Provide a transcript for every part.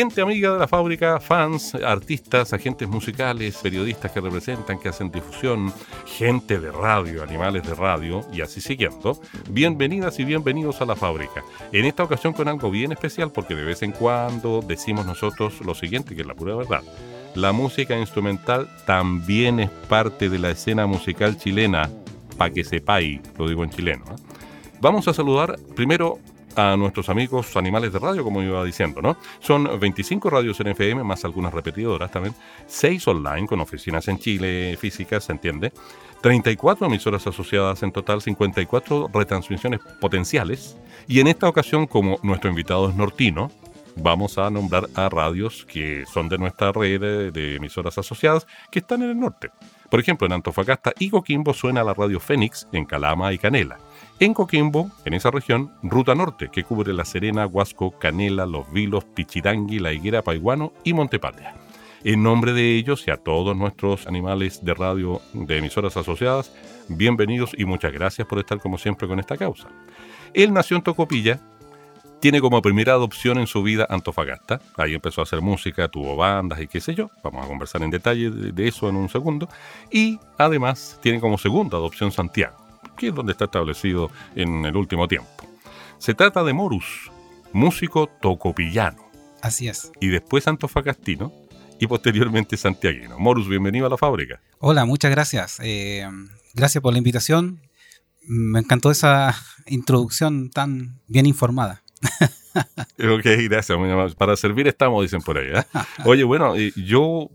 Amiga de la fábrica, fans, artistas, agentes musicales, periodistas que representan, que hacen difusión, gente de radio, animales de radio y así siguiendo. Bienvenidas y bienvenidos a la fábrica. En esta ocasión con algo bien especial porque de vez en cuando decimos nosotros lo siguiente, que es la pura verdad. La música instrumental también es parte de la escena musical chilena, para que sepáis, lo digo en chileno. ¿eh? Vamos a saludar primero a nuestros amigos animales de radio, como iba diciendo, ¿no? Son 25 radios en FM, más algunas repetidoras también, 6 online con oficinas en Chile físicas, ¿se entiende? 34 emisoras asociadas en total, 54 retransmisiones potenciales. Y en esta ocasión, como nuestro invitado es nortino, vamos a nombrar a radios que son de nuestra red de emisoras asociadas que están en el norte. Por ejemplo, en Antofagasta y Coquimbo suena la radio Fénix en Calama y Canela. En Coquimbo, en esa región, Ruta Norte, que cubre La Serena, Huasco, Canela, Los Vilos, Pichirangui, La Higuera, Paiguano y Montepatria. En nombre de ellos y a todos nuestros animales de radio de emisoras asociadas, bienvenidos y muchas gracias por estar como siempre con esta causa. Él nació en Tocopilla, tiene como primera adopción en su vida Antofagasta. Ahí empezó a hacer música, tuvo bandas y qué sé yo. Vamos a conversar en detalle de eso en un segundo. Y además tiene como segunda adopción Santiago que es donde está establecido en el último tiempo. Se trata de Morus, músico tocopillano. Así es. Y después antofagastino y posteriormente santiaguino. Morus, bienvenido a la fábrica. Hola, muchas gracias. Eh, gracias por la invitación. Me encantó esa introducción tan bien informada. ok, gracias. Para servir estamos, dicen por ahí. ¿eh? Oye, bueno, yo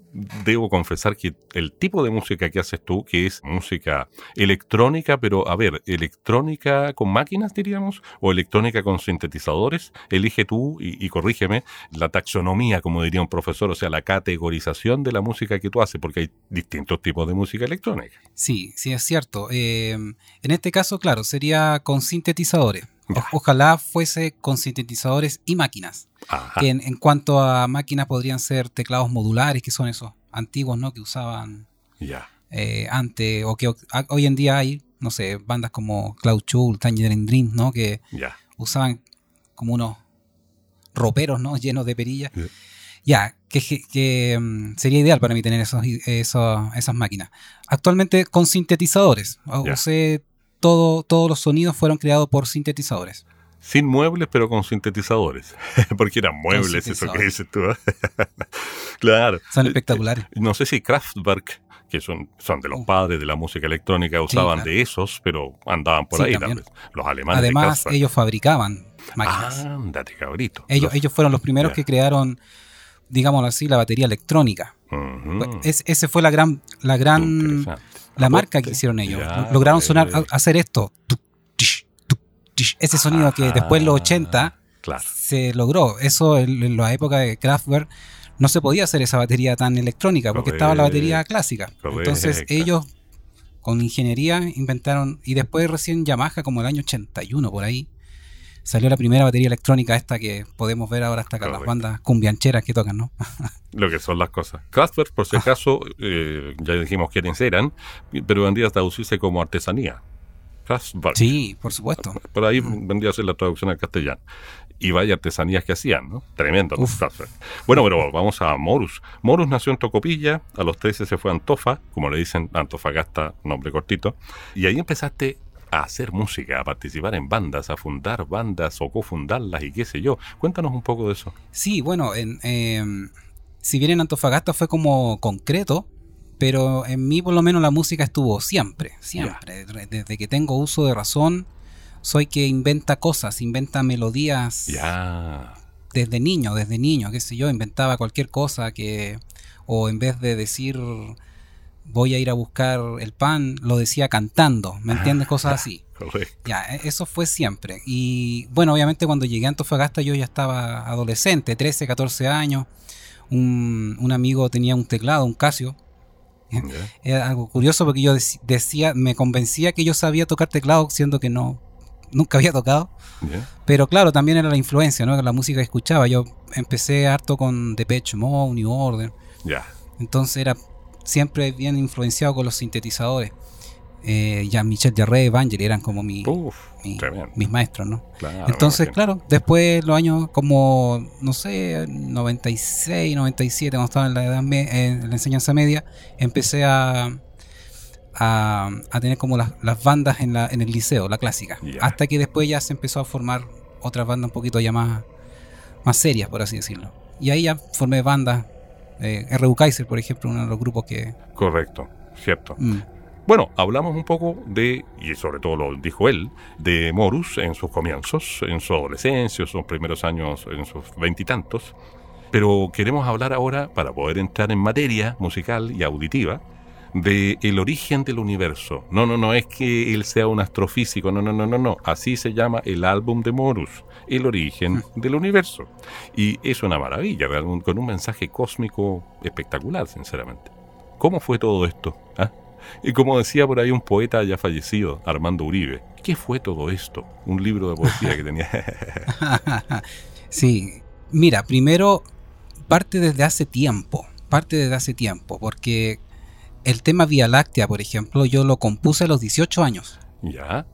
debo confesar que el tipo de música que haces tú, que es música electrónica, pero a ver, electrónica con máquinas, diríamos, o electrónica con sintetizadores, elige tú y, corrígeme la taxonomía, como diría un profesor, o sea, la categorización de la música que tú haces, porque hay distintos tipos de música electrónica. Sí, sí, es cierto. Eh, en este caso, claro, sería con sintetizadores ojalá fuese con sintetizadores y máquinas. Que en, cuanto a máquinas podrían ser teclados modulares, que son esos antiguos, ¿no? Que usaban eh, antes, o que hoy en día hay, no sé, bandas como Cloud Chul, Tangerine Dream, ¿no? Que usaban como unos roperos, ¿no? Llenos de perillas. Ya, que, mm, sería ideal para mí tener esos, esas máquinas. Actualmente con sintetizadores. Usé todos los sonidos fueron creados por sintetizadores. Sin muebles, pero con sintetizadores. Porque eran muebles, eso que dices tú. ¿eh? claro. Son espectaculares. Eh, no sé si Kraftwerk, que son, son de los uh. padres de la música electrónica, usaban de esos, pero andaban por ahí también. Los alemanes. Además, ellos fabricaban máquinas. Ándate, cabrito. Ellos, ellos fueron los primeros que crearon, digámoslo así, la batería electrónica. Ese ese fue la gran, la gran la marca que hicieron ellos. Lograron sonar, hacer esto. Ese sonido que después en los 80 se logró. Eso en, la época de Kraftwerk no se podía hacer esa batería tan electrónica porque estaba la batería clásica. Entonces ellos con ingeniería inventaron y después recién Yamaha como el año 81 por ahí salió la primera batería electrónica esta que podemos ver ahora hasta acá, las bandas cumbiancheras que tocan, ¿no? Lo que son las cosas. Kraftwerk, por si acaso, eh, ya dijimos quiénes eran, pero vendría a traducirse como artesanía. Kraftwerk. Sí, por supuesto. Por ahí vendría a ser la traducción al castellano. Y vaya artesanías que hacían, ¿no? Tremendo. Kraftwerk. Bueno, pero vamos a Morus. Morus nació en Tocopilla, a los 13 se fue a Antofa, como le dicen, Antofagasta, nombre cortito. Y ahí empezaste a hacer música, a participar en bandas, a fundar bandas o cofundarlas y qué sé yo. Cuéntanos un poco de eso. Sí, bueno, en, em, si bien en Antofagasta fue como concreto, pero en mí por lo menos la música estuvo siempre, siempre. Desde que tengo uso de razón, soy que inventa cosas, inventa melodías. Ya. Desde niño, desde niño, qué sé yo, inventaba cualquier cosa que, o en vez de decir voy a ir a buscar el pan, lo decía cantando, ¿me entiendes? Cosas así. Correcto. Ya, e, eso fue siempre. Y bueno, obviamente cuando llegué a Antofagasta yo ya estaba adolescente, 13, 14 años. Un, un amigo tenía un teclado, un Casio. Era algo curioso porque yo decía, me convencía que yo sabía tocar teclado, siendo que no, nunca había tocado. Pero claro, también era la influencia, ¿no? La música que escuchaba. Yo empecé harto con Depeche Mode, New Order. Ya. Entonces era siempre bien influenciado con los sintetizadores. Eh, ya Michel Jarre, Evangeli eran como mi, mis maestros, ¿no? Entonces, claro, después los años como, no sé, 96, 97, cuando estaba en la, edad en la enseñanza media, empecé a, a, tener como las, bandas en, la, en el liceo, la clásica. Hasta que después ya se empezó a formar otras bandas un poquito ya más, más serias, por así decirlo. Y ahí ya formé bandas eh, R.U. Kaiser, por ejemplo, uno de los grupos que... Correcto, cierto. Mm. Bueno, hablamos un poco de, y sobre todo lo dijo él, de Morus en sus comienzos, en su adolescencia, sus primeros años, en sus veintitantos. Pero queremos hablar ahora, para poder entrar en materia musical y auditiva, de el origen del universo. No, no, no es que él sea un astrofísico, no, no, no, no, no. Así se llama el álbum de Morus, el origen mm. del universo. Y es una maravilla, con un mensaje cósmico espectacular, sinceramente. ¿Cómo fue todo esto? ¿Ah? Y como decía por ahí un poeta ya fallecido, Armando Uribe, ¿qué fue todo esto? Un libro de poesía que tenía. sí, mira, primero parte desde hace tiempo, parte desde hace tiempo, porque el tema Vía Láctea, por ejemplo, yo lo compuse a los 18 años. Ya.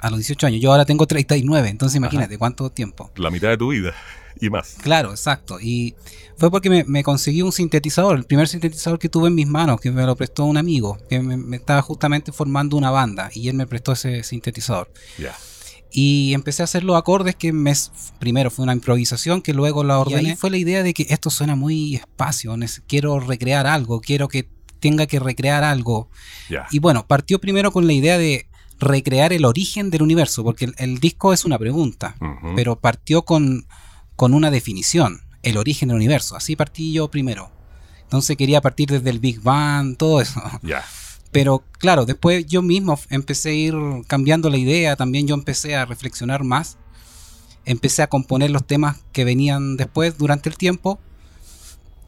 A los 18 años, yo ahora tengo 39, entonces imagínate cuánto tiempo. La mitad de tu vida y más. Claro, exacto. Y fue porque me, conseguí un sintetizador, el primer sintetizador que tuve en mis manos, que me lo prestó un amigo, que me, estaba justamente formando una banda y él me prestó ese sintetizador. Ya. Y empecé a hacer los acordes que me, primero fue una improvisación que luego la ordené. Y ahí fue la idea de que esto suena muy espacio, quiero recrear algo, quiero que tenga que recrear algo. Y bueno, partió primero con la idea de recrear el origen del universo, porque el, disco es una pregunta, pero partió con con una definición, el origen del universo. Así partí yo primero. Entonces quería partir desde el Big Bang, todo eso. Ya. Pero claro, después yo mismo empecé a ir cambiando la idea, también yo empecé a reflexionar más, empecé a componer los temas que venían después durante el tiempo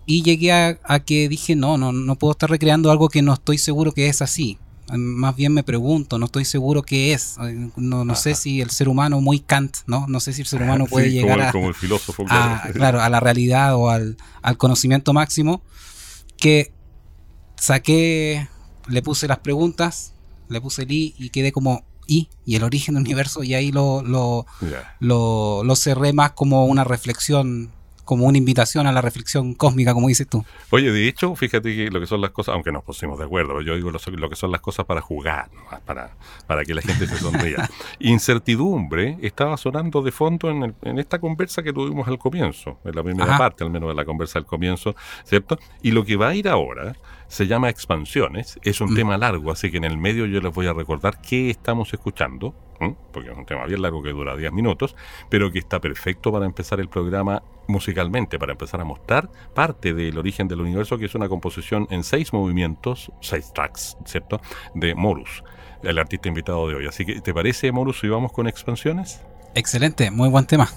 y llegué a, a que dije, no, no, no puedo estar recreando algo que no estoy seguro que es así más bien me pregunto, no estoy seguro qué es. No, no sé si el ser humano, muy Kant, ¿no? No sé si el ser humano puede llegar a, como el filósofo, claro. a la realidad o al, conocimiento máximo. Que saqué, le puse las preguntas, le puse el I y quedé como I y el origen del universo y ahí lo, lo, lo, lo cerré más como una reflexión como una invitación a la reflexión cósmica, como dices tú. Oye, de hecho, fíjate que lo que son las cosas, aunque nos pusimos de acuerdo, yo digo lo, que son las cosas para jugar, para, para que la gente se sonría. Incertidumbre estaba sonando de fondo en, en, esta conversa que tuvimos al comienzo, en la primera parte al menos de la conversa al comienzo, ¿cierto? Y lo que va a ir ahora se llama Expansiones, es un mm. tema largo, así que en el medio yo les voy a recordar qué estamos escuchando porque es un tema bien largo que dura 10 minutos, pero que está perfecto para empezar el programa musicalmente, para empezar a mostrar parte del origen del universo, que es una composición en seis movimientos, seis tracks, ¿cierto?, de Morus, el artista invitado de hoy. Así que, ¿te parece, Morus, si vamos con expansiones? Excelente, muy buen tema.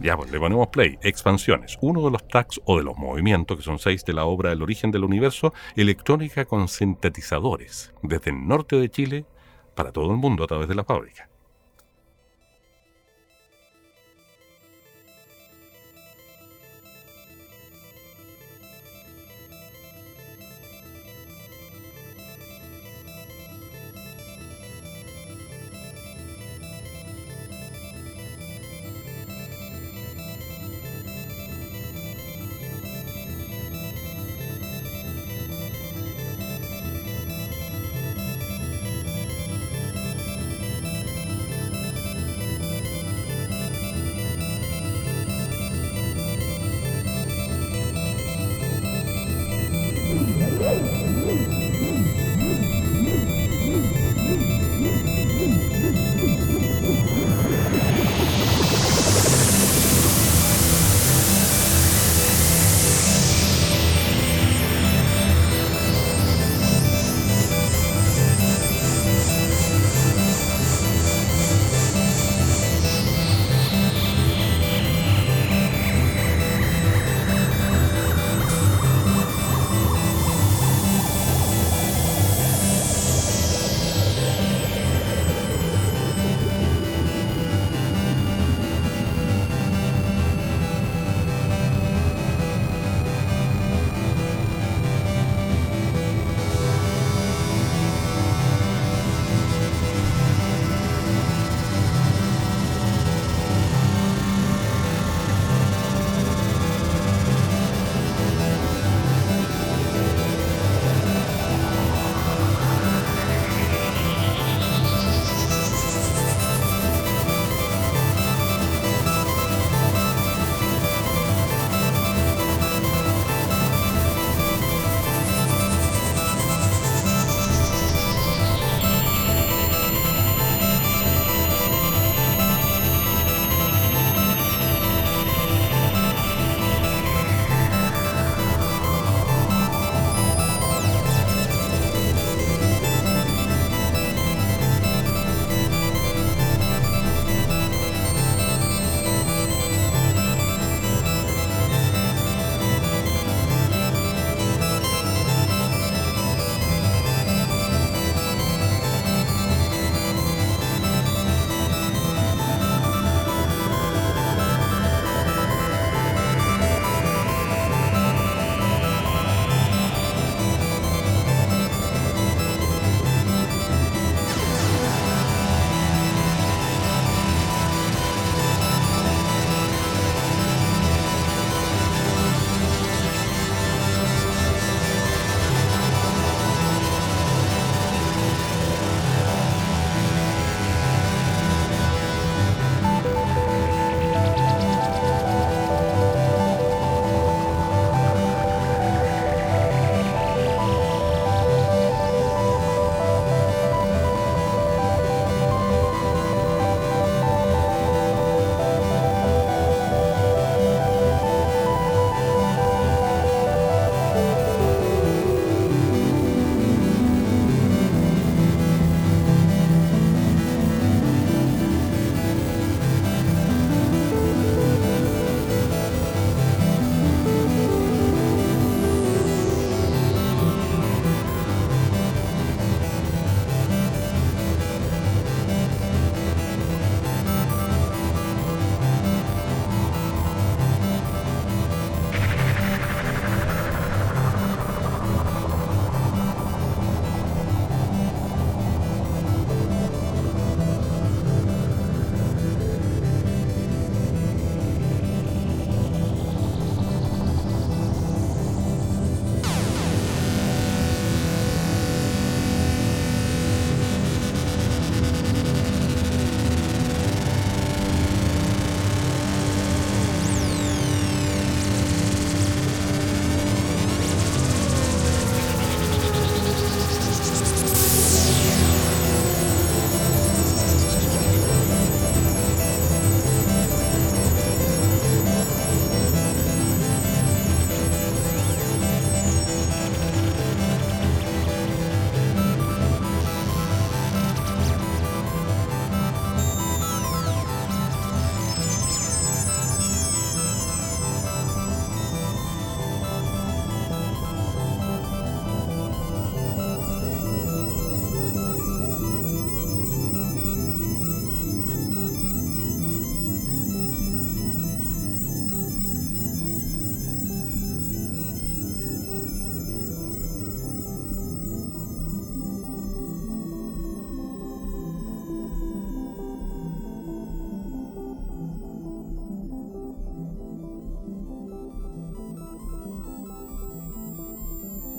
ya, pues le ponemos play. Expansiones, uno de los tracks o de los movimientos, que son seis de la obra El origen del universo, electrónica con sintetizadores, desde el norte de Chile para todo el mundo a través de la fábrica.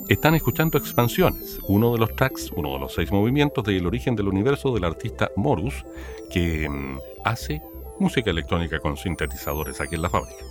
Están escuchando Expansiones, uno de los tracks, uno de los seis movimientos del origen del universo del artista Morus, que mm, hace música electrónica con sintetizadores aquí en la fábrica.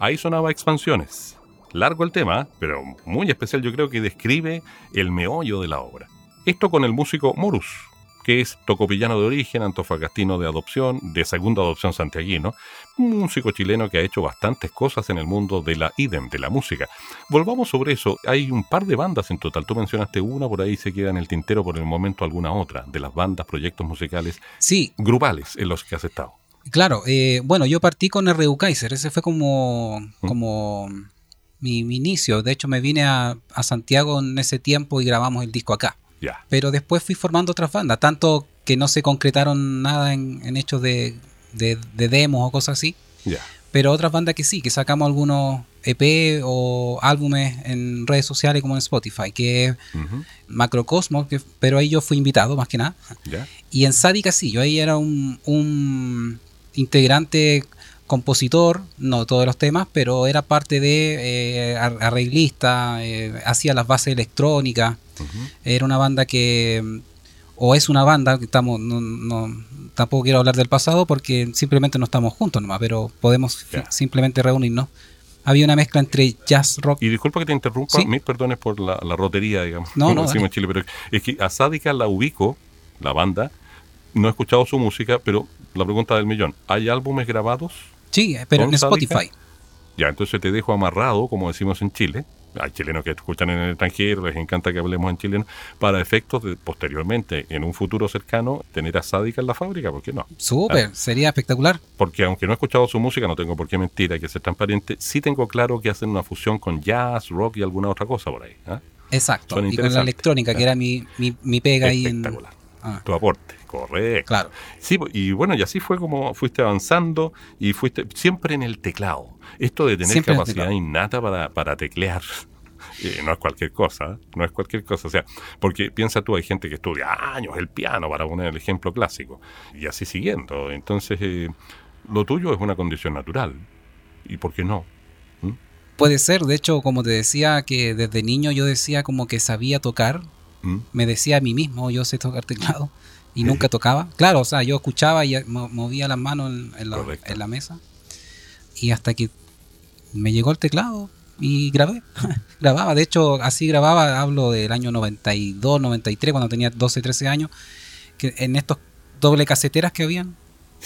Ahí sonaba expansiones. Largo el tema, pero muy especial yo creo que describe el meollo de la obra. Esto con el músico Morus, que es tocopillano de origen, antofagastino de adopción, de segunda adopción santiaguino, un músico chileno que ha hecho bastantes cosas en el mundo de la idem, de la música. Volvamos sobre eso, hay un par de bandas en total, tú mencionaste una, por ahí se queda en el tintero por el momento alguna otra, de las bandas, proyectos musicales sí. grupales en los que has estado. Claro, eh, bueno, yo partí con R.U. Kaiser, ese fue como, ¿Mm? como mi, inicio. De hecho, me vine a, Santiago en ese tiempo y grabamos el disco acá. Pero después fui formando otras bandas, tanto que no se concretaron nada en, hechos de, demos o cosas así. Pero otras bandas que sí, que sacamos algunos EP o álbumes en redes sociales como en Spotify, que es Macrocosmos, pero ahí yo fui invitado más que nada. Y en Sádica sí, yo ahí era un, un integrante compositor, no todos los temas, pero era parte de eh, arreglista, eh, hacía las bases electrónicas. Era una banda que, o es una banda que estamos, no, no, tampoco quiero hablar del pasado porque simplemente no estamos juntos nomás, pero podemos simplemente reunirnos. Había una mezcla entre jazz, rock. Y disculpa que te interrumpa, mil perdones por la, rotería, digamos, no, no, Chile, pero es que a Sádica la ubico, la banda, no he escuchado su música, pero la pregunta del millón, ¿hay álbumes grabados? Sí, pero en Spotify. Ya, entonces te dejo amarrado, como decimos en Chile. Hay chilenos que escuchan en el extranjero, les encanta que hablemos en chileno, para efectos de posteriormente, en un futuro cercano, tener a Sádica en la fábrica, ¿por qué no? Súper, ah. sería espectacular. Porque aunque no he escuchado su música, no tengo por qué mentir, hay que ser transparente, sí tengo claro que hacen una fusión con jazz, rock y alguna otra cosa por ahí. ¿ah? Exacto, y con la electrónica, que era mi, mi, pega ahí en... Ah. Tu aporte. Correcto. Claro. Sí, y bueno, y así fue como fuiste avanzando y fuiste siempre en el teclado. Esto de tener capacidad innata para, para teclear. Eh, no es cualquier cosa, no es cualquier cosa. O sea, porque piensa tú, hay gente que estudia años el piano, para poner el ejemplo clásico, y así siguiendo. Entonces, eh, lo tuyo es una condición natural. ¿Y por qué no? ¿Mm? Puede ser, de hecho, como te decía, que desde niño yo decía como que sabía tocar, ¿Mm? me decía a mí mismo, yo sé tocar teclado, y nunca tocaba. Claro, o sea, yo escuchaba y movía las manos en, la, mesa. Y hasta que me llegó el teclado y grabé. grababa, de hecho, así grababa, hablo del año 92, 93, cuando tenía 12, 13 años, que en estos doble caseteras que habían.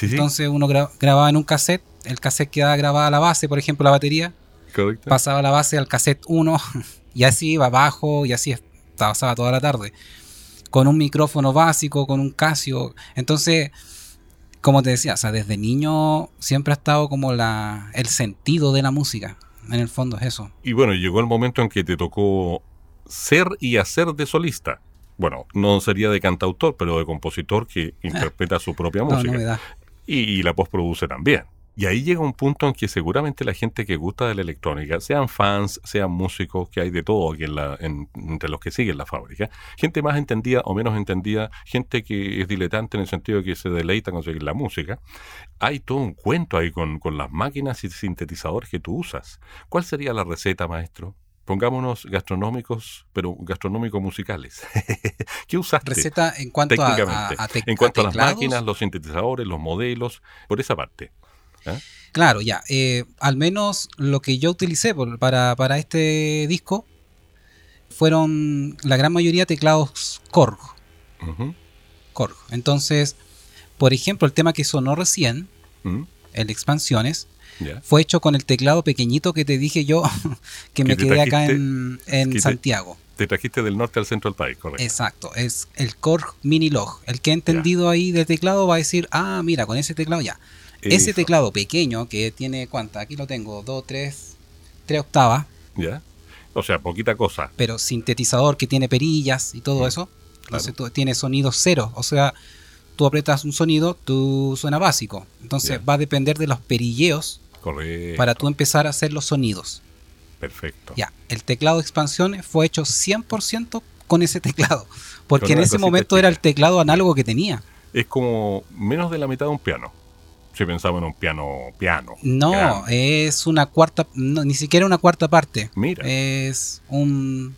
Entonces uno grababa en un cassette, el cassette quedaba grabada la base, por ejemplo, la batería. Pasaba la base al cassette 1 y así iba abajo y así pasaba toda la tarde con un micrófono básico, con un Casio. Entonces, como te decía, o sea, desde niño siempre ha estado como la, el sentido de la música. En el fondo es eso. Y bueno, llegó el momento en que te tocó ser y hacer de solista. Bueno, no sería de cantautor, pero de compositor que interpreta su propia música. y, y la postproduce también. Y ahí llega un punto en que seguramente la gente que gusta de la electrónica, sean fans, sean músicos, que hay de todo aquí en la, entre los que siguen la fábrica, gente más entendida o menos entendida, gente que es diletante en el sentido de que se deleita con seguir la música, hay todo un cuento ahí con, con las máquinas y sintetizadores que tú usas. ¿Cuál sería la receta, maestro? Pongámonos gastronómicos, pero gastronómicos musicales. ¿Qué usaste? Receta en cuanto a, a, En cuanto a las máquinas, los sintetizadores, los modelos, por esa parte. ¿Eh? Claro, ya. Eh, al menos lo que yo utilicé para, para, este disco fueron la gran mayoría teclados Korg. Korg. Entonces, por ejemplo, el tema que sonó recién, el Expansiones, fue hecho con el teclado pequeñito que te dije yo que, me quedé acá en, Santiago. Te, trajiste del norte al centro del país, correcto. Exacto, es el Korg Mini Log. El que ha entendido ahí del teclado va a decir, ah, mira, con ese teclado ya. Ese teclado pequeño que tiene, ¿cuánta? Aquí lo tengo, dos, tres, tres octavas. Ya. O sea, poquita cosa. Pero sintetizador que tiene perillas y todo eso. Entonces tú, tiene sonido cero. O sea, tú apretas un sonido, tú suena básico. Entonces va a depender de los perilleos para tú empezar a hacer los sonidos. Perfecto. Ya, el teclado de expansión fue hecho 100% con ese teclado. Porque en ese momento era el teclado análogo que tenía. Es como menos de la mitad de un piano si pensaba en un piano piano. No, es una cuarta, ni siquiera una cuarta parte. Mira. Es un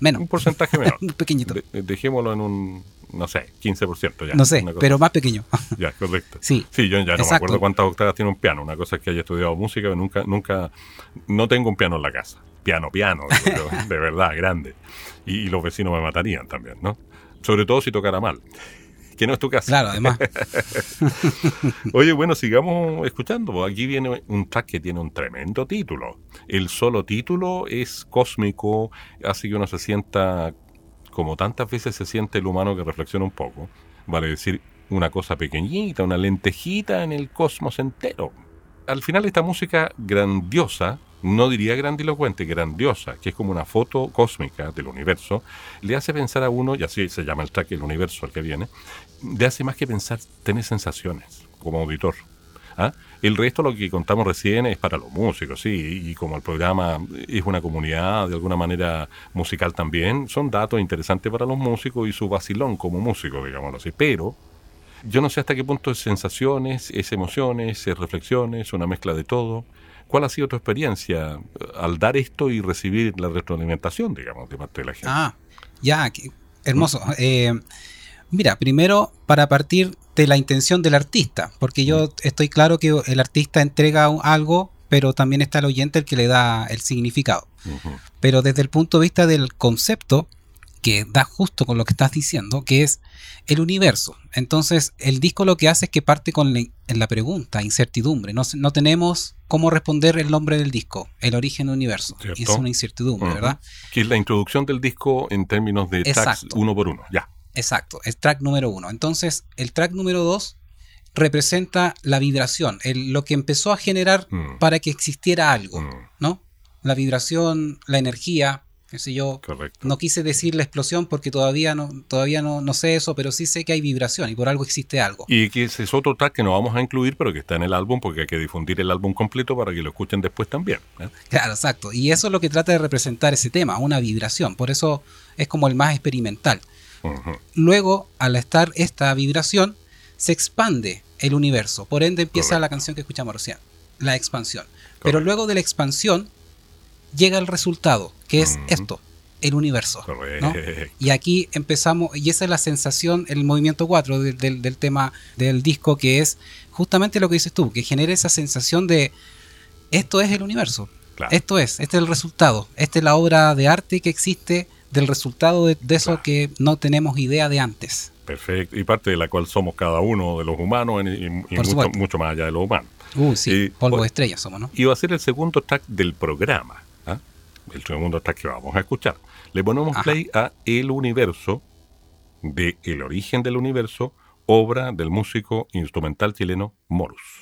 menos. Un porcentaje menor. un pequeñito. dejémoslo en un, no sé, 15% ya. No sé, pero más pequeño. ya, correcto. Sí. Sí, yo ya no me acuerdo cuántas octavas tiene un piano. Una cosa es que haya estudiado música, pero nunca, nunca, no tengo un piano en la casa. Piano, piano, de verdad, grande. Y, y los vecinos me matarían también, ¿no? Sobre todo si tocara mal. Que no es tu caso. Claro, además. Oye, bueno, sigamos escuchando. Aquí viene un track que tiene un tremendo título. El solo título es cósmico, hace que uno se sienta como tantas veces se siente el humano que reflexiona un poco. Vale decir, una cosa pequeñita, una lentejita en el cosmos entero. Al final esta música grandiosa, no diría grandilocuente, grandiosa, que es como una foto cósmica del universo, le hace pensar a uno, y así se llama el track El Universo al que viene, le hace más que pensar, tener sensaciones como auditor. ¿Ah? El resto, lo que contamos recién, es para los músicos, sí, y como el programa es una comunidad de alguna manera musical también, son datos interesantes para los músicos y su vacilón como músico, digámoslo así. Pero yo no sé hasta qué punto es sensaciones, es emociones, es reflexiones, una mezcla de todo. ¿Cuál ha sido tu experiencia eh, al dar esto y recibir la retroalimentación, digamos, de parte de la gente? Ah, ya, hermoso. Eh, mira, primero, para partir de la intención del artista, porque yo mm. estoy claro que el artista entrega algo, pero también está el oyente el que le da el significado. Pero desde el punto de vista del concepto, que da justo con lo que estás diciendo, que es el universo. Entonces, el disco lo que hace es que parte con la, pregunta, incertidumbre. No, no, tenemos cómo responder el nombre del disco, el origen del universo. Y es una incertidumbre, ¿verdad? Que es la introducción del disco en términos de tracks uno por uno, ya. Exacto, es track número uno. Entonces, el track número dos representa la vibración, lo que empezó a generar mm. para que existiera algo, mm. ¿no? La vibración, la energía, yo. No quise decir la explosión porque todavía no, todavía no, no, sé eso, pero sí sé que hay vibración y por algo existe algo. Y que ese es otro track que no vamos a incluir, pero que está en el álbum porque hay que difundir el álbum completo para que lo escuchen después también. ¿eh? Claro, exacto. Y eso es lo que trata de representar ese tema, una vibración. Por eso es como el más experimental. Luego, al estar esta vibración, se expande el universo. Por ende empieza la canción que escuchamos recién, la expansión. Pero luego de la expansión llega el resultado, que es esto, el universo. Y aquí empezamos, y esa es la sensación, el movimiento 4 del, tema del disco, que es justamente lo que dices tú, que genera esa sensación de esto es el universo. Esto es, este es el resultado. Esta es la obra de arte que existe del resultado de, eso que no tenemos idea de antes. Perfecto, y parte de la cual somos cada uno de los humanos y, mucho, más allá de los humanos. Uh, sí, polvo de estrellas somos, ¿no? Y va a ser el segundo track del programa el segundo track que vamos a escuchar. Le ponemos play a El Universo, de El origen del universo, obra del músico instrumental chileno Morus.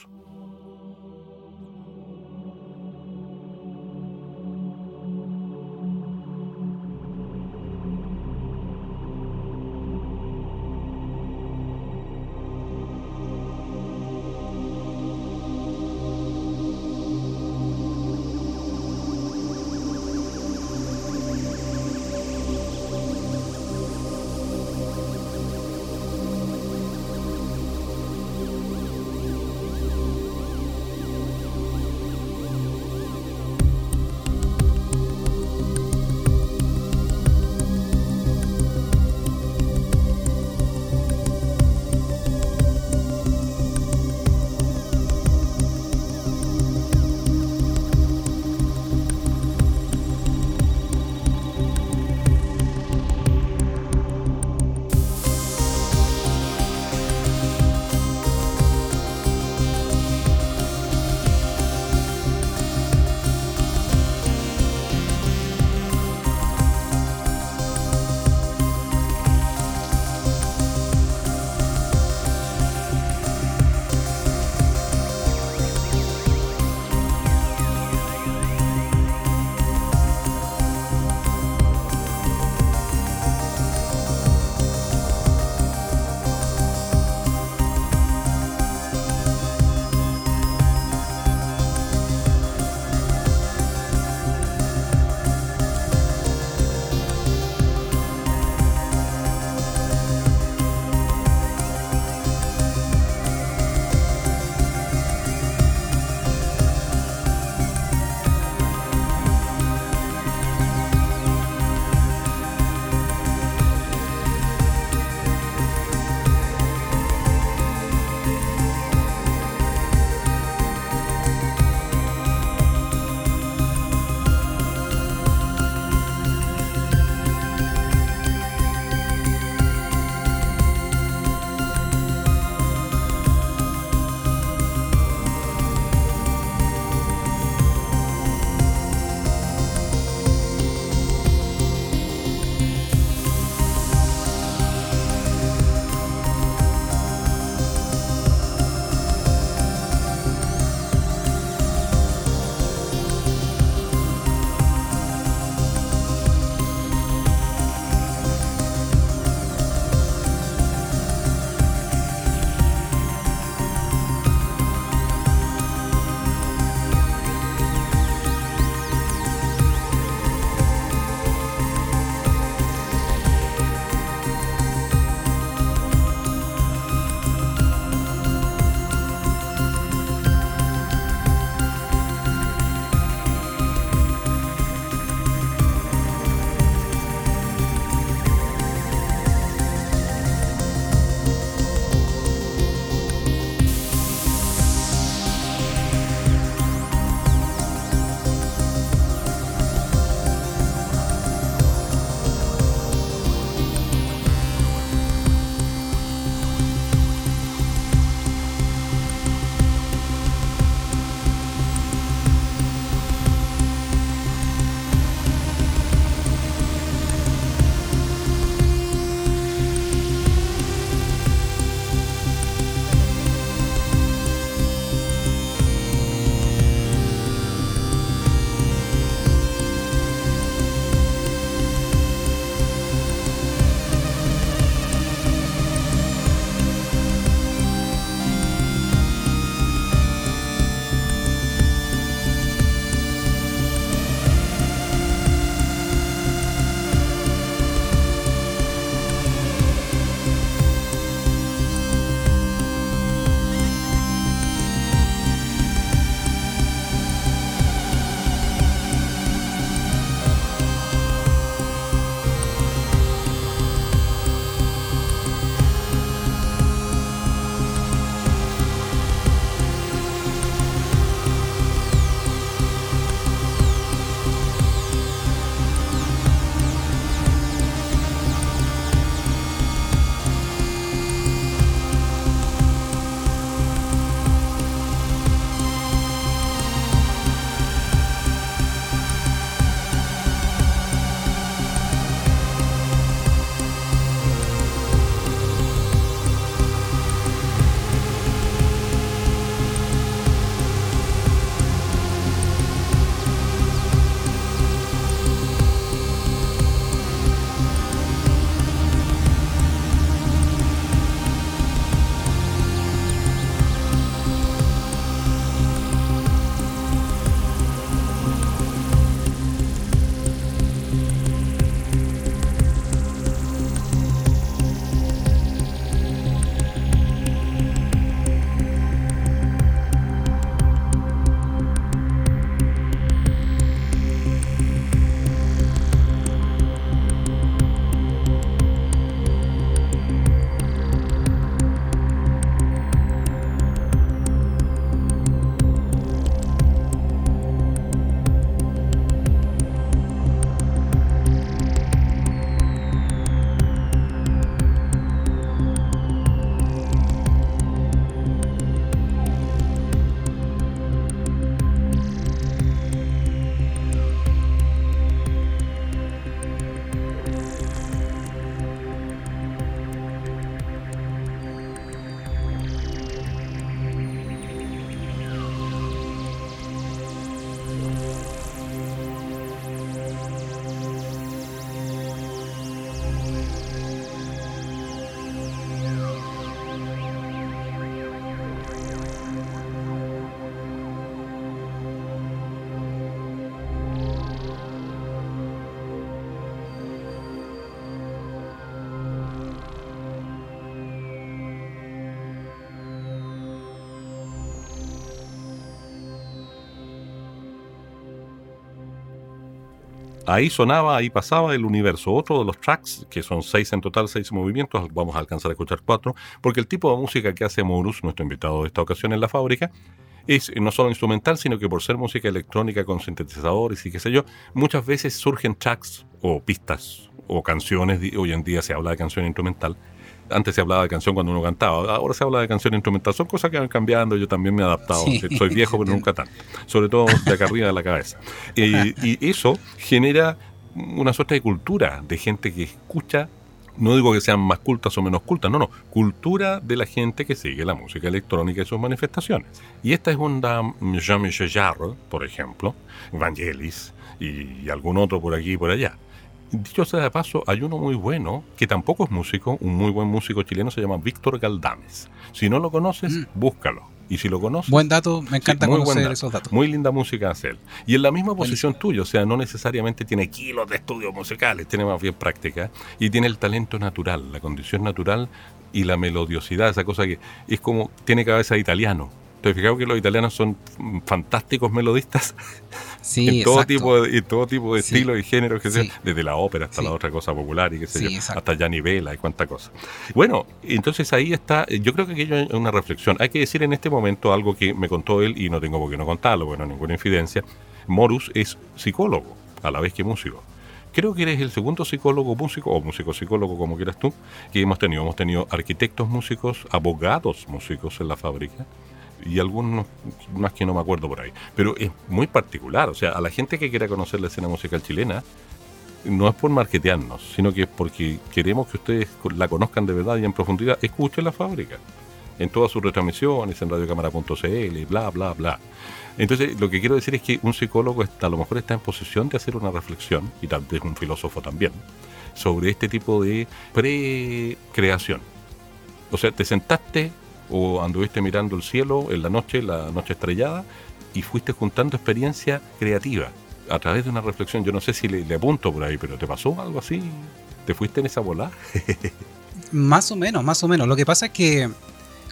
Ahí sonaba, ahí pasaba el universo. Otro de los tracks, que son seis en total, seis movimientos, vamos a alcanzar a escuchar cuatro, porque el tipo de música que hace Morus, nuestro invitado de esta ocasión en la fábrica, es no solo instrumental, sino que por ser música electrónica con sintetizadores y qué sé yo, muchas veces surgen tracks o pistas o canciones, hoy en día se habla de canción instrumental, antes se hablaba de canción cuando uno cantaba, ahora se habla de canción instrumental. Son cosas que van cambiando, yo también me he adaptado. Soy viejo, pero nunca tanto. Sobre todo de acá arriba de la cabeza. y eso genera una suerte de cultura de gente que escucha. No digo que sean más cultas o menos cultas, no, no. Cultura de la gente que sigue la música electrónica y sus manifestaciones. Y esta es una Jean-Michel Jarre, por ejemplo, Vangelis y algún otro por aquí y por allá. Dicho sea de paso, hay uno muy bueno, que tampoco es músico, un muy buen músico chileno, se llama Víctor Galdames. Si no lo conoces, mm. búscalo. Y si lo conoces... Buen dato, me encanta conocer esos datos. Muy linda música hace él. Y en la misma posición tuya, o sea, no necesariamente tiene kilos de estudios musicales, tiene más bien práctica, y tiene el talento natural, la condición natural y la melodiosidad, esa cosa que es como, tiene cabeza de italiano. ¿Te has fijado que los italianos son fantásticos melodistas? Sí, en todo tipo de, todo tipo de estilos y géneros, que desde la ópera hasta la otra cosa popular y qué sé yo, hasta Gianni Vela y cuánta cosa. Bueno, entonces ahí está, yo creo que aquello es una reflexión. Hay que decir en este momento algo que me contó él y no tengo por qué no contarlo, bueno, ninguna infidencia. Morus es psicólogo, a la vez que músico creo que eres el segundo psicólogo músico, o músico psicólogo como quieras tú, que hemos tenido. Hemos tenido arquitectos músicos, abogados músicos en la fábrica, y algunos más que no me acuerdo por ahí. Pero es muy particular, o sea, a la gente que quiera conocer la escena musical chilena, no es por marketearnos, sino que es porque queremos que ustedes la conozcan de verdad y en profundidad. Escuchen la fábrica, en todas sus retransmisiones, en radiocámara.cl, bla, bla, bla. Entonces, lo que quiero decir es que un psicólogo está, a lo mejor está en posición de hacer una reflexión, y tal vez un filósofo también, sobre este tipo de precreación. O sea, te sentaste o anduviste mirando el cielo en la noche, la noche estrellada, y fuiste juntando experiencia creativa a través de una reflexión. Yo no sé si le, apunto por ahí, pero ¿te pasó algo así? ¿Te fuiste en esa bola? más o menos, más o menos. Lo que pasa es que,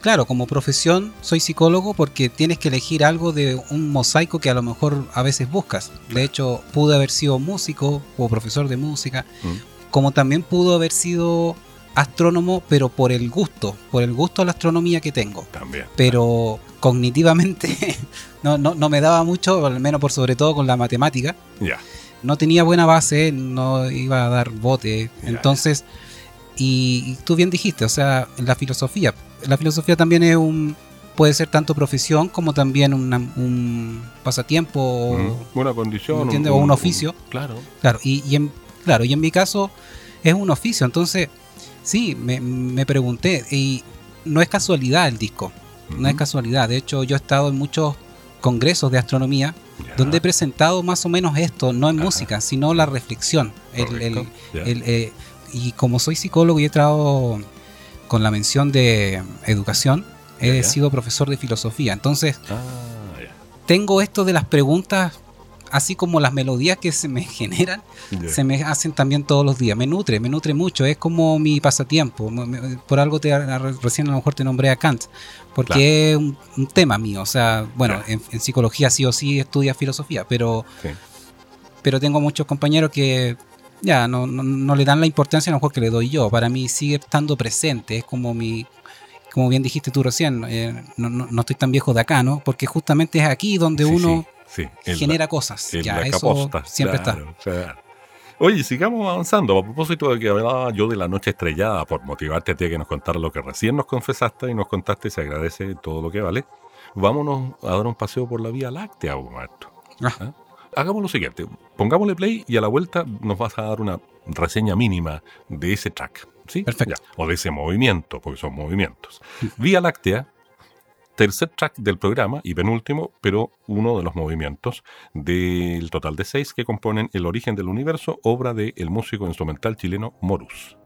claro, como profesión soy psicólogo porque tienes que elegir algo de un mosaico que a lo mejor a veces buscas. De hecho, pude haber sido músico o profesor de música, mm. como también pudo haber sido astrónomo, pero por el gusto, por el gusto a la astronomía que tengo. También. Pero cognitivamente no, no, no, me daba mucho, al menos por sobre todo con la matemática. Ya. No tenía buena base, no iba a dar bote. Entonces, y, tú bien dijiste, o sea, la filosofía. La filosofía también es un puede ser tanto profesión como también un pasatiempo. Una condición. Un, o un oficio. claro. Claro, y, y en, claro, y en mi caso es un oficio. Entonces, Sí, me, pregunté y no es casualidad el disco, no es casualidad. De hecho, yo he estado en muchos congresos de astronomía donde he presentado más o menos esto, no en música, sino la reflexión. Eh, y como soy psicólogo y he trabajado con la mención de educación, he sido profesor de filosofía. Entonces, ah, tengo esto de las preguntas así como las melodías que se me generan, se me hacen también todos los días. Me nutre, me nutre mucho, es como mi pasatiempo. Por algo te, recién a lo mejor te nombré a Kant, porque es un, tema mío. O sea, bueno, en, psicología sí o sí estudia filosofía, pero, pero tengo muchos compañeros que ya no, no, le dan la importancia a lo mejor que le doy yo. Para mí sigue estando presente, es como mi... Como bien dijiste tú recién, eh, no, no, estoy tan viejo de acá, ¿no? Porque justamente es aquí donde uno genera cosas. ya, eso siempre está. Oye, sigamos avanzando. A propósito de que hablaba yo de la noche estrellada, por motivarte a ti a que nos contara lo que recién nos confesaste y nos contaste, se agradece todo lo que vale. Vámonos a dar un paseo por la Vía Láctea, Marto. Ah. ¿Ah? Hagamos lo siguiente, pongámosle play y a la vuelta nos vas a dar una reseña mínima de ese track. ¿sí? Perfecto. O de ese movimiento, porque son movimientos. Vía Láctea tercer track del programa y penúltimo, pero uno de los movimientos del total de seis que componen El origen del universo, obra del el músico instrumental chileno Morus.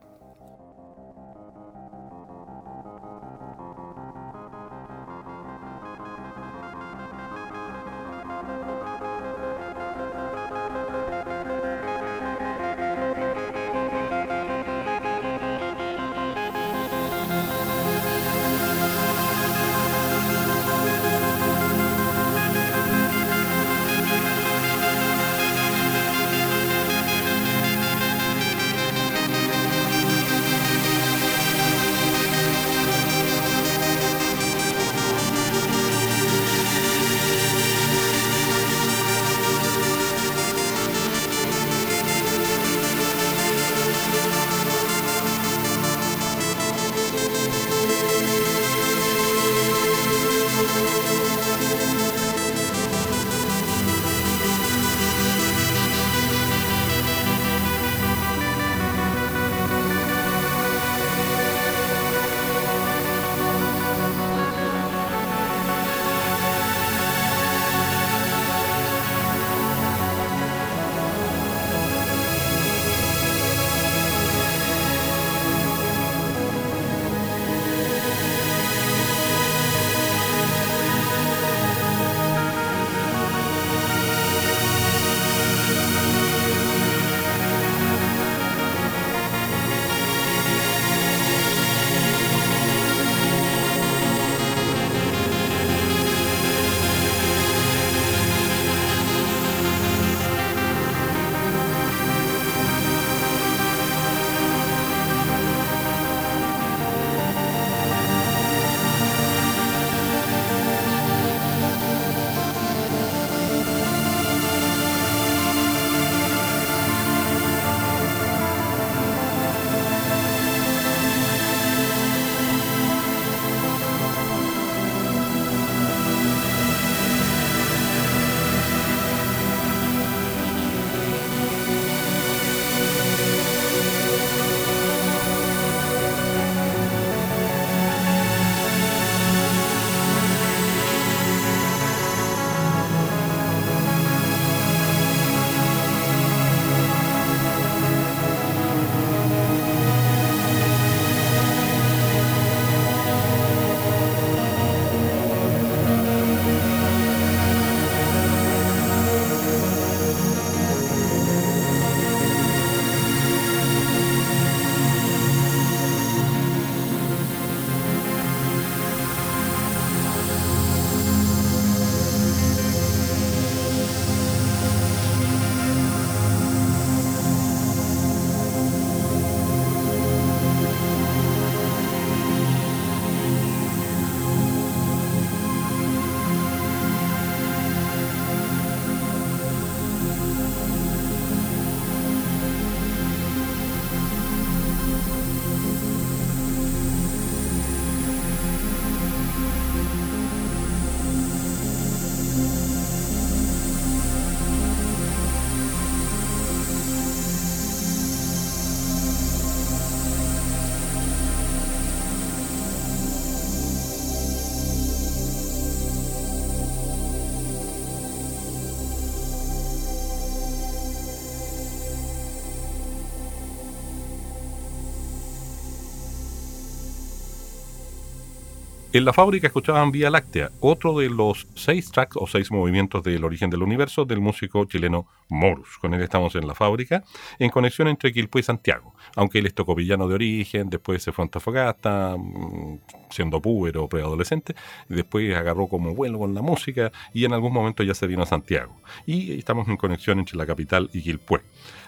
En la fábrica escuchaban Vía Láctea, otro de los seis tracks o seis movimientos del origen del universo del músico chileno Morus. Con él estamos en la fábrica, en conexión entre Quilpue y Santiago. Aunque él es tocopillano de origen, después se fue a Antofagasta, mm, siendo púbero o preadolescente, después agarró como vuelo con la música y en algún momento ya se vino a Santiago. Y estamos en conexión entre la capital y Quilpue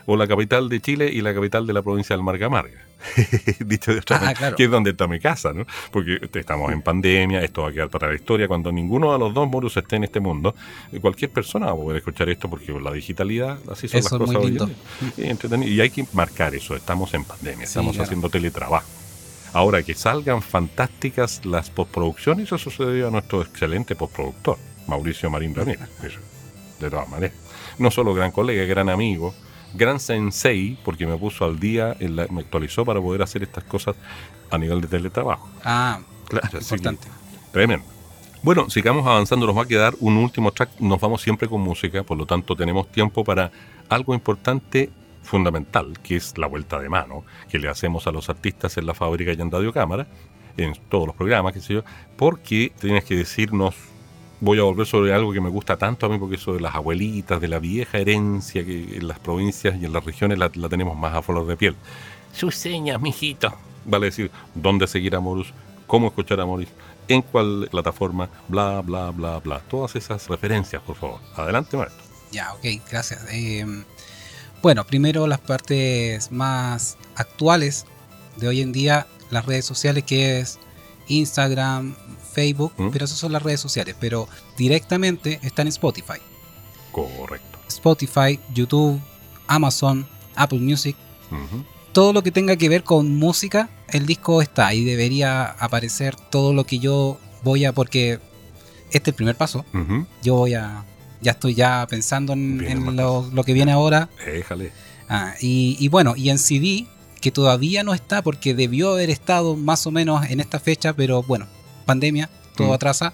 o la capital de Chile y la capital de la provincia del Marga Marga. Dicho de otra ah, que es donde está mi casa, ¿no? Porque estamos en pandemia, esto va a quedar para la historia. Cuando ninguno de los dos moros esté en este mundo, cualquier persona va a poder escuchar esto porque la digitalidad, así son las cosas hoy y, y hay que marcar eso, estamos en pandemia, estamos haciendo teletrabajo. Ahora que salgan fantásticas las postproducciones, eso sucedió a nuestro excelente postproductor, Mauricio Marín Ramírez. de todas maneras. No solo gran colega, gran amigo, gran sensei, porque me puso al día, me actualizó para poder hacer estas cosas a nivel de teletrabajo. Ah, claro, importante. Tremendo. Bueno, sigamos avanzando, nos va a quedar un último track, nos vamos siempre con música, por lo tanto tenemos tiempo para algo importante, fundamental, que es la vuelta de mano que le hacemos a los artistas en la fábrica y en Radio Cámara, en todos los programas, qué sé yo, porque tienes que decirnos voy a volver sobre algo que me gusta tanto a mí, porque eso de las abuelitas, de la vieja herencia que en las provincias y en las regiones la, tenemos más a flor de piel. Sus señas, mijito. Vale decir, dónde seguir a Morus, cómo escuchar a Morus, en cuál plataforma, bla, bla, bla, bla. Todas esas referencias, por favor. Adelante, maestro. Ya, ok, gracias. Eh, bueno, primero las partes más actuales de hoy en día, las redes sociales, que es Instagram, Facebook, ¿Mm? pero esas son las redes sociales, pero directamente están en Spotify. Correcto. Spotify, YouTube, Amazon, Apple Music. Todo lo que tenga que ver con música, el disco está y debería aparecer todo lo que yo voy a, porque este es el primer paso. Yo voy a, ya estoy ya pensando en, lo, que viene ahora. Déjale. Ah, y, y, bueno, y en CD, que todavía no está porque debió haber estado más o menos en esta fecha, pero bueno, pandemia, todo mm. atrasa.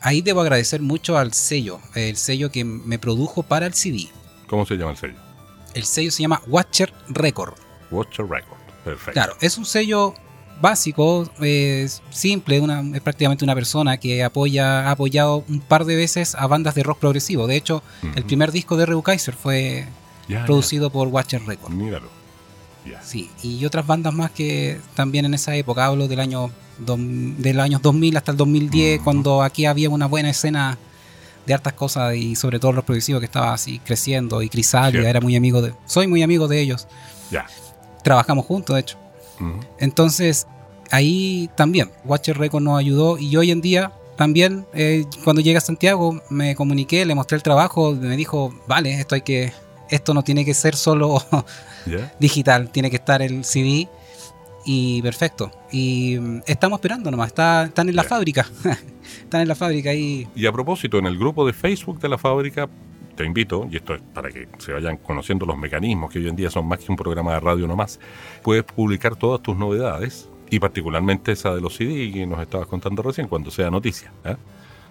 Ahí debo agradecer mucho al sello, el sello que me produjo para el CD. ¿Cómo se llama el sello? El sello se llama Watcher Record. Watcher Record, perfecto. Claro, es un sello básico, es simple, una, es prácticamente una persona que apoya, ha apoyado un par de veces a bandas de rock progresivo. De hecho, el primer disco de Rebu Kaiser fue producido por Watcher Record. Míralo. Sí, y otras bandas más que también en esa época, hablo del año del año 2000 hasta el 2010, cuando aquí había una buena escena de hartas cosas y sobre todo los progresivos que estaba así creciendo y Crisalia era muy amigo de soy muy amigo de ellos. Ya. Trabajamos juntos, de hecho. Entonces, ahí también Watcher Record nos ayudó y hoy en día también eh, cuando llegué a Santiago me comuniqué, le mostré el trabajo, me dijo, "Vale, esto hay que esto no tiene que ser solo digital, tiene que estar el CD y perfecto. Y mm, estamos esperando nomás, está, están en la fábrica. están en la fábrica ahí. Y a propósito, en el grupo de Facebook de la fábrica, te invito, y esto es para que se vayan conociendo los mecanismos que hoy en día son más que un programa de radio nomás, puedes publicar todas tus novedades y particularmente esa de los CD que nos estabas contando recién cuando sea noticia. ¿eh?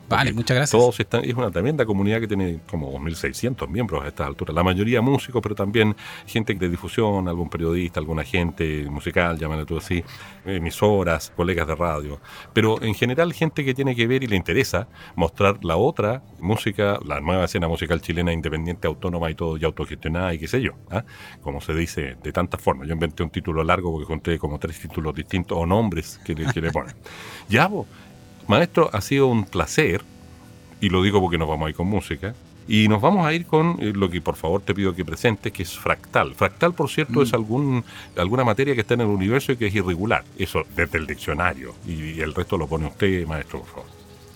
Vale, muchas gracias. Todos están, es una tremenda comunidad que tiene como 2.600 miembros a estas alturas. La mayoría músicos, pero también gente de difusión, algún periodista, algún agente musical, llámalo tú así, emisoras, colegas de radio. Pero en general gente que tiene que ver y le interesa mostrar la otra música, la nueva escena musical chilena independiente, autónoma y todo, y autogestionada y qué sé yo. ¿ah? Como se dice de tantas formas. Yo inventé un título largo porque conté como tres títulos distintos o nombres que le, que le ponen. ya, vos Maestro, ha sido un placer, y lo digo porque nos vamos a ir con música, y nos vamos a ir con eh, lo que por favor te pido que presentes, que es fractal. Fractal, por cierto, es mm. algún, alguna materia que está en el universo y que es irregular. Eso desde el diccionario. Y, el resto lo pone usted, maestro, por favor.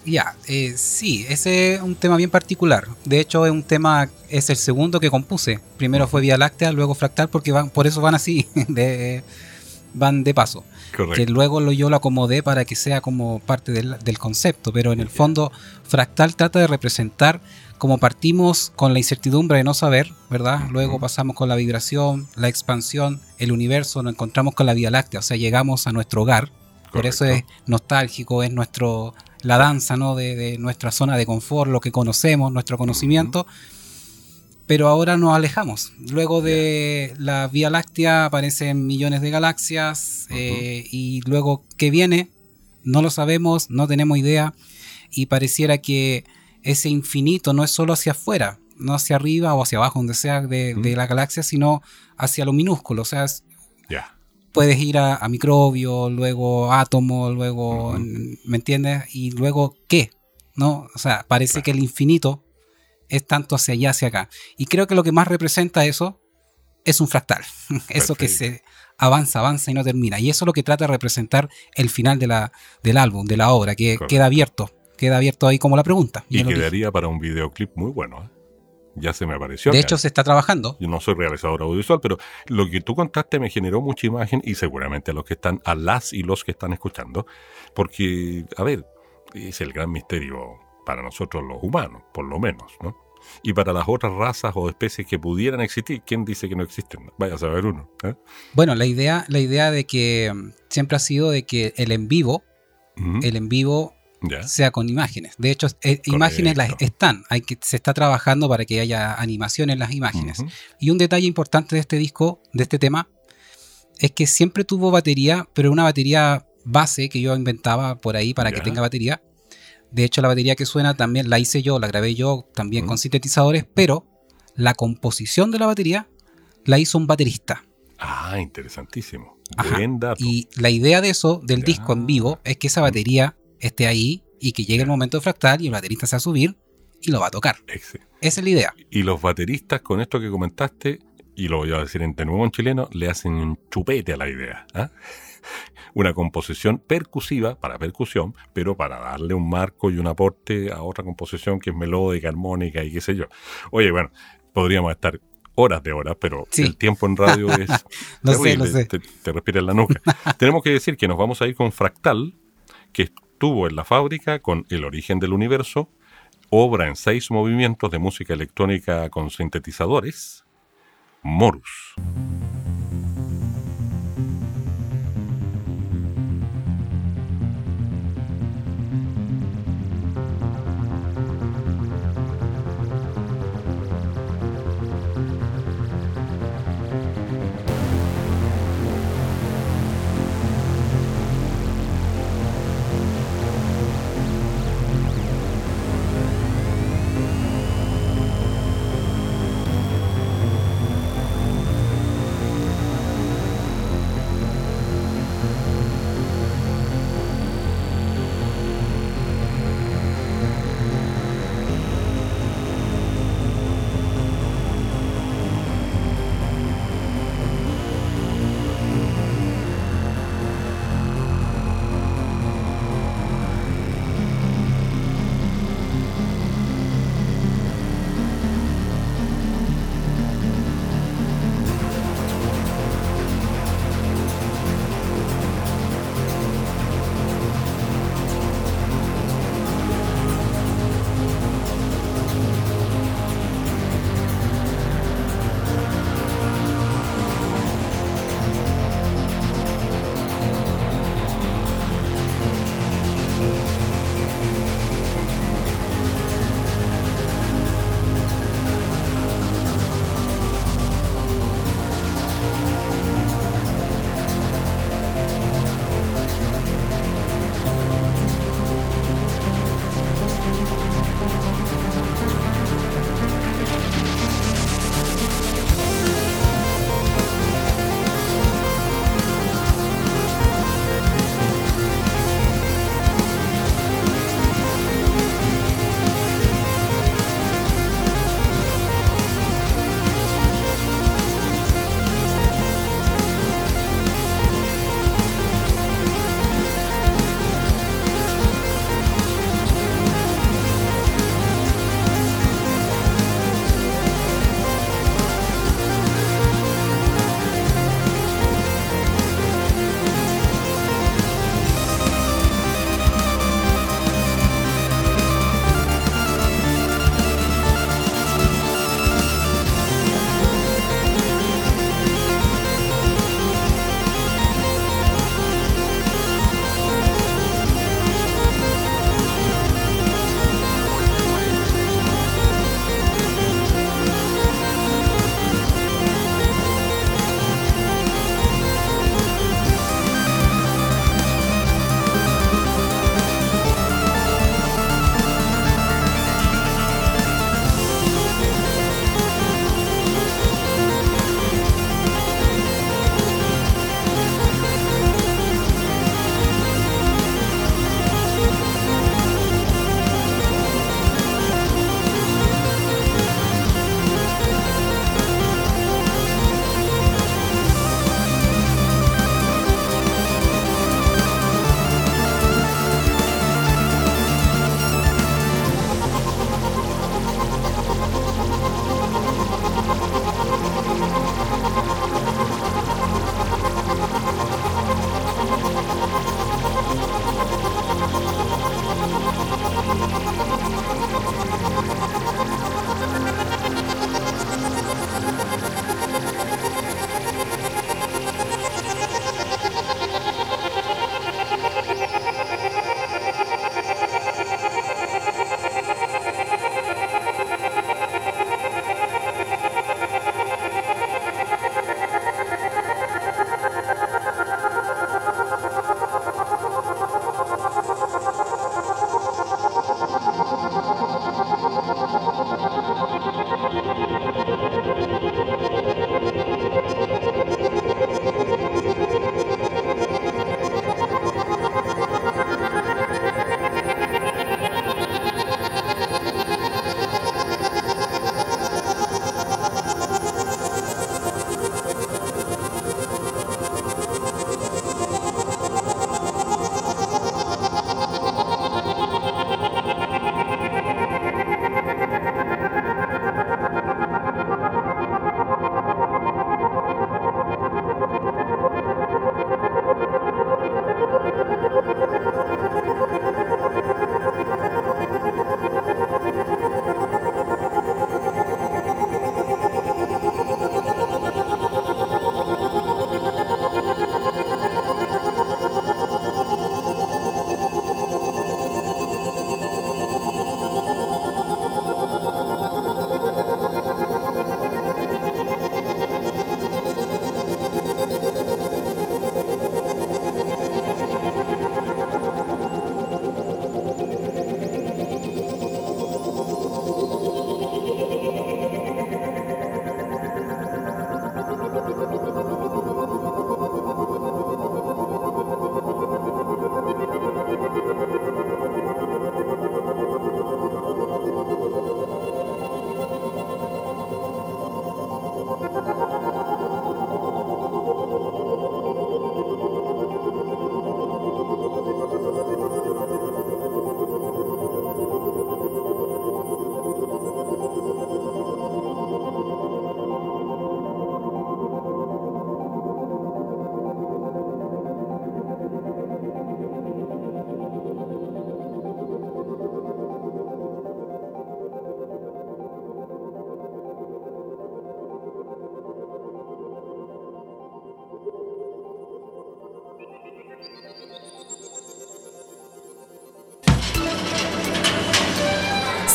Ya, eh, sí, ese es un tema bien particular. De hecho, es un tema, es el segundo que compuse. Primero fue Vía Láctea, luego Fractal, porque van, por eso van así, de, van de paso. Que luego lo, yo lo acomodé para que sea como parte del, concepto, pero en el fondo Fractal trata de representar como partimos con la incertidumbre de no saber, ¿verdad? Luego pasamos con la vibración, la expansión, el universo, nos encontramos con la Vía Láctea, o sea, llegamos a nuestro hogar. Por eso es nostálgico, es nuestro la danza, ¿no? De, nuestra zona de confort, lo que conocemos, nuestro conocimiento pero ahora nos alejamos. Luego de la Vía Láctea aparecen millones de galaxias eh, y luego que viene no lo sabemos, no tenemos idea y pareciera que ese infinito no es solo hacia afuera, no hacia arriba o hacia abajo, donde sea de, la galaxia, sino hacia lo minúsculo. O sea, puedes ir a, a microbios, luego átomos, luego, ¿me entiendes? Y luego, ¿qué? ¿No? O sea, parece que el infinito es tanto hacia allá, hacia acá. Y creo que lo que más representa eso es un fractal. eso que se avanza, avanza y no termina. Y eso es lo que trata de representar el final de la, del álbum, de la obra, que queda abierto. Queda abierto ahí como la pregunta. Y, quedaría para un videoclip muy bueno. ¿eh? Ya se me apareció. De hecho, se está trabajando. Yo no soy realizador audiovisual, pero lo que tú contaste me generó mucha imagen y seguramente a los que están, a las y los que están escuchando, porque, a ver, es el gran misterio para nosotros los humanos, por lo menos, ¿no? Y para las otras razas o especies que pudieran existir, ¿quién dice que no existen? Vaya a saber uno. ¿eh? Bueno, la idea, la idea de que mm, siempre ha sido de que el en vivo, el en vivo sea con imágenes. De hecho, eh, imágenes las están. Hay que, se está trabajando para que haya animación en las imágenes. Y un detalle importante de este disco, de este tema, es que siempre tuvo batería, pero una batería base que yo inventaba por ahí para que tenga batería. De hecho, la batería que suena también la hice yo, la grabé yo también con sintetizadores, pero la composición de la batería la hizo un baterista. Ah, interesantísimo. Y la idea de eso, del disco en vivo, es que esa batería esté ahí y que llegue el momento de fractal y el baterista se va a subir y lo va a tocar. Esa es la idea. Y los bateristas, con esto que comentaste, y lo voy a decir en de nuevo en chileno, le hacen un chupete a la idea. ¿ah? Una composición percusiva para percusión, pero para darle un marco y un aporte a otra composición que es melódica, armónica y qué sé yo. Oye, bueno, podríamos estar horas de horas, pero el tiempo en radio es terrible, Te, te respira en la nuca. Tenemos que decir que nos vamos a ir con Fractal, que estuvo en la fábrica con El origen del universo, obra en seis movimientos de música electrónica con sintetizadores, Morus.